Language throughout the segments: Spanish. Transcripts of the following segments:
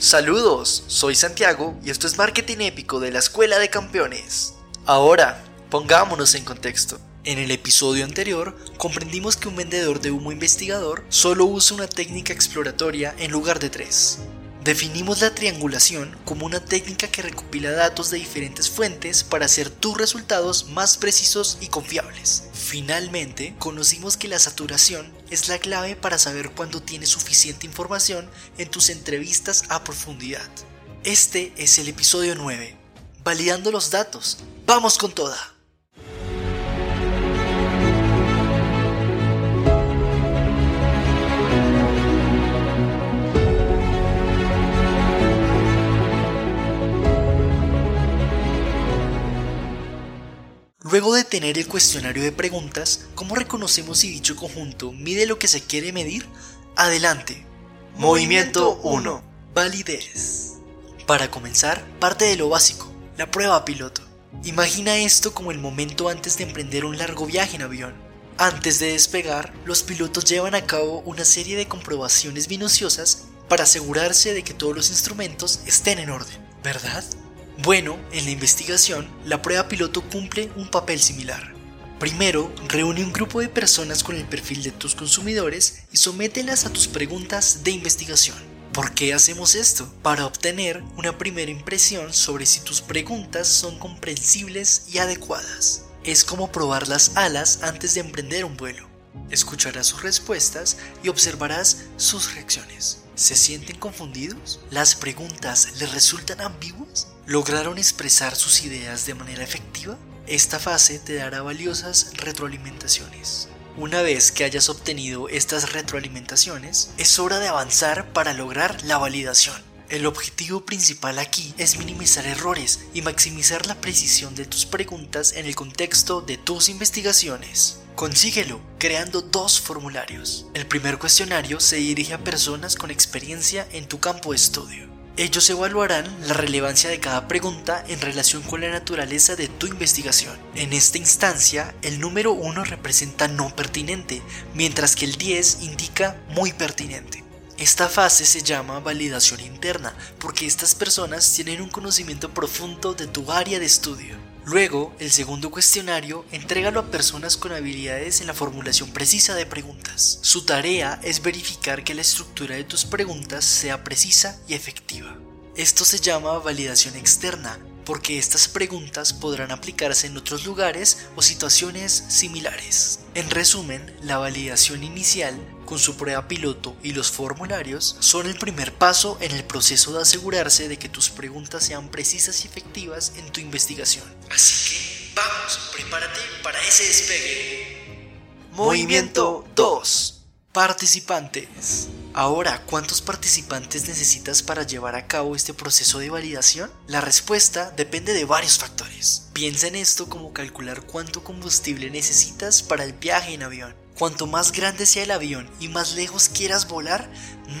Saludos, soy Santiago y esto es Marketing Épico de la Escuela de Campeones. Ahora, pongámonos en contexto. En el episodio anterior, comprendimos que un vendedor de humo investigador solo usa una técnica exploratoria en lugar de tres. Definimos la triangulación como una técnica que recopila datos de diferentes fuentes para hacer tus resultados más precisos y confiables. Finalmente, conocimos que la saturación es la clave para saber cuándo tienes suficiente información en tus entrevistas a profundidad. Este es el episodio 9, validando los datos. ¡Vamos con toda! Luego de tener el cuestionario de preguntas, ¿cómo reconocemos si dicho conjunto mide lo que se quiere medir? Adelante. Movimiento 1. Validez. Para comenzar, parte de lo básico, la prueba piloto. Imagina esto como el momento antes de emprender un largo viaje en avión. Antes de despegar, los pilotos llevan a cabo una serie de comprobaciones minuciosas para asegurarse de que todos los instrumentos estén en orden, ¿verdad? Bueno, en la investigación, la prueba piloto cumple un papel similar. Primero, reúne un grupo de personas con el perfil de tus consumidores y somételas a tus preguntas de investigación. ¿Por qué hacemos esto? Para obtener una primera impresión sobre si tus preguntas son comprensibles y adecuadas. Es como probar las alas antes de emprender un vuelo. Escucharás sus respuestas y observarás sus reacciones. ¿Se sienten confundidos? ¿Las preguntas les resultan ambiguas? ¿Lograron expresar sus ideas de manera efectiva? Esta fase te dará valiosas retroalimentaciones. Una vez que hayas obtenido estas retroalimentaciones, es hora de avanzar para lograr la validación. El objetivo principal aquí es minimizar errores y maximizar la precisión de tus preguntas en el contexto de tus investigaciones. Consíguelo creando dos formularios. El primer cuestionario se dirige a personas con experiencia en tu campo de estudio. Ellos evaluarán la relevancia de cada pregunta en relación con la naturaleza de tu investigación. En esta instancia, el número 1 representa no pertinente, mientras que el 10 indica muy pertinente. Esta fase se llama validación interna porque estas personas tienen un conocimiento profundo de tu área de estudio. Luego, el segundo cuestionario, entrégalo a personas con habilidades en la formulación precisa de preguntas. Su tarea es verificar que la estructura de tus preguntas sea precisa y efectiva. Esto se llama validación externa, porque estas preguntas podrán aplicarse en otros lugares o situaciones similares. En resumen, la validación inicial, con su prueba piloto y los formularios, son el primer paso en el proceso de asegurarse de que tus preguntas sean precisas y efectivas en tu investigación. Así que, vamos, prepárate para ese despegue. Movimiento 2. Participantes. Ahora, ¿cuántos participantes necesitas para llevar a cabo este proceso de validación? La respuesta depende de varios factores. Piensa en esto como calcular cuánto combustible necesitas para el viaje en avión. Cuanto más grande sea el avión y más lejos quieras volar,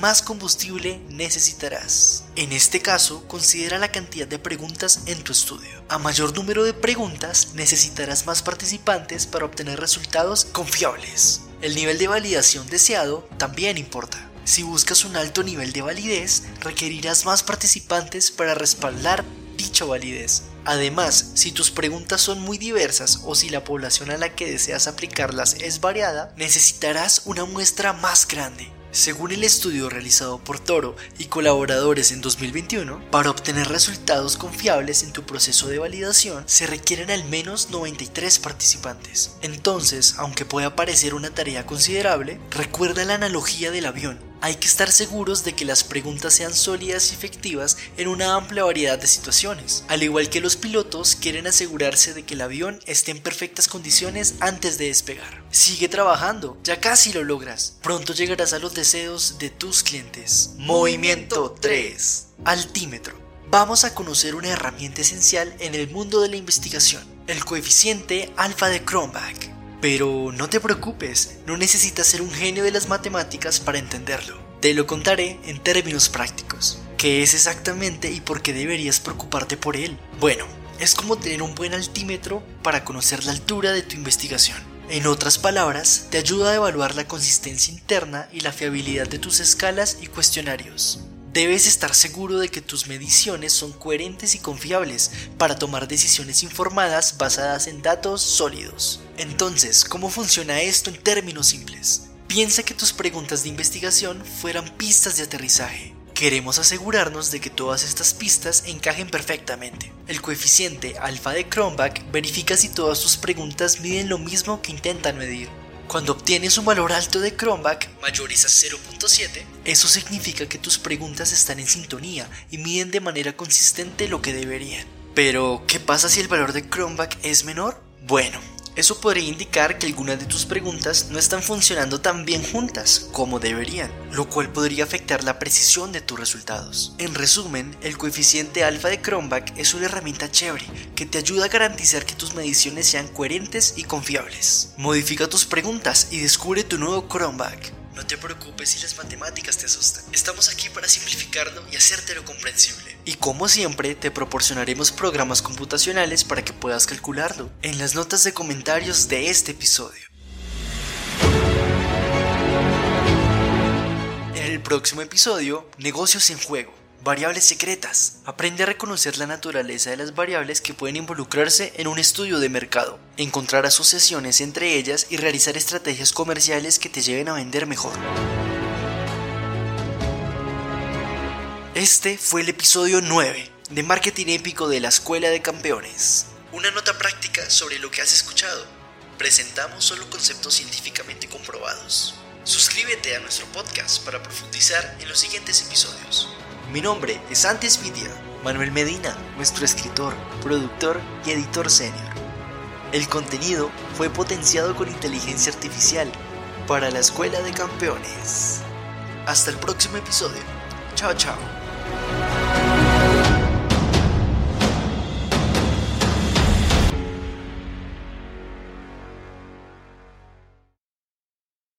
más combustible necesitarás. En este caso, considera la cantidad de preguntas en tu estudio. A mayor número de preguntas, necesitarás más participantes para obtener resultados confiables. El nivel de validación deseado también importa. Si buscas un alto nivel de validez, requerirás más participantes para respaldar dicha validez. Además, si tus preguntas son muy diversas o si la población a la que deseas aplicarlas es variada, necesitarás una muestra más grande. Según el estudio realizado por Toro y colaboradores en 2021, para obtener resultados confiables en tu proceso de validación se requieren al menos 93 participantes. Entonces, aunque pueda parecer una tarea considerable, recuerda la analogía del avión. Hay que estar seguros de que las preguntas sean sólidas y efectivas en una amplia variedad de situaciones. Al igual que los pilotos quieren asegurarse de que el avión esté en perfectas condiciones antes de despegar. Sigue trabajando, ya casi lo logras. Pronto llegarás a los deseos de tus clientes. Movimiento 3. Altímetro. Vamos a conocer una herramienta esencial en el mundo de la investigación, el coeficiente alfa de Cronbach. Pero no te preocupes, no necesitas ser un genio de las matemáticas para entenderlo. Te lo contaré en términos prácticos. ¿Qué es exactamente y por qué deberías preocuparte por él? Bueno, es como tener un buen altímetro para conocer la altura de tu investigación. En otras palabras, te ayuda a evaluar la consistencia interna y la fiabilidad de tus escalas y cuestionarios. Debes estar seguro de que tus mediciones son coherentes y confiables para tomar decisiones informadas basadas en datos sólidos. Entonces, ¿cómo funciona esto en términos simples? Piensa que tus preguntas de investigación fueran pistas de aterrizaje. Queremos asegurarnos de que todas estas pistas encajen perfectamente. El coeficiente alfa de Cronbach verifica si todas tus preguntas miden lo mismo que intentan medir. Cuando obtienes un valor alto de Cronbach, mayores a 0.7, eso significa que tus preguntas están en sintonía y miden de manera consistente lo que deberían. Pero, ¿qué pasa si el valor de Cronbach es menor? Bueno, eso podría indicar que algunas de tus preguntas no están funcionando tan bien juntas como deberían, lo cual podría afectar la precisión de tus resultados. En resumen, el coeficiente alfa de Cronbach es una herramienta chévere que te ayuda a garantizar que tus mediciones sean coherentes y confiables. Modifica tus preguntas y descubre tu nuevo Cronbach. No te preocupes si las matemáticas te asustan. Estamos aquí para simplificarlo y hacértelo comprensible. Y como siempre, te proporcionaremos programas computacionales para que puedas calcularlo en las notas de comentarios de este episodio. En el próximo episodio, negocios en juego. Variables secretas. Aprende a reconocer la naturaleza de las variables que pueden involucrarse en un estudio de mercado, encontrar asociaciones entre ellas y realizar estrategias comerciales que te lleven a vender mejor. Este fue el episodio 9 de Marketing Épico de la Escuela de Campeones. Una nota práctica sobre lo que has escuchado. Presentamos solo conceptos científicamente comprobados. Suscríbete a nuestro podcast para profundizar en los siguientes episodios. Mi nombre es Antes Vidia, Manuel Medina, nuestro escritor, productor y editor senior. El contenido fue potenciado con inteligencia artificial para la Escuela de Campeones. Hasta el próximo episodio. Chao, chao.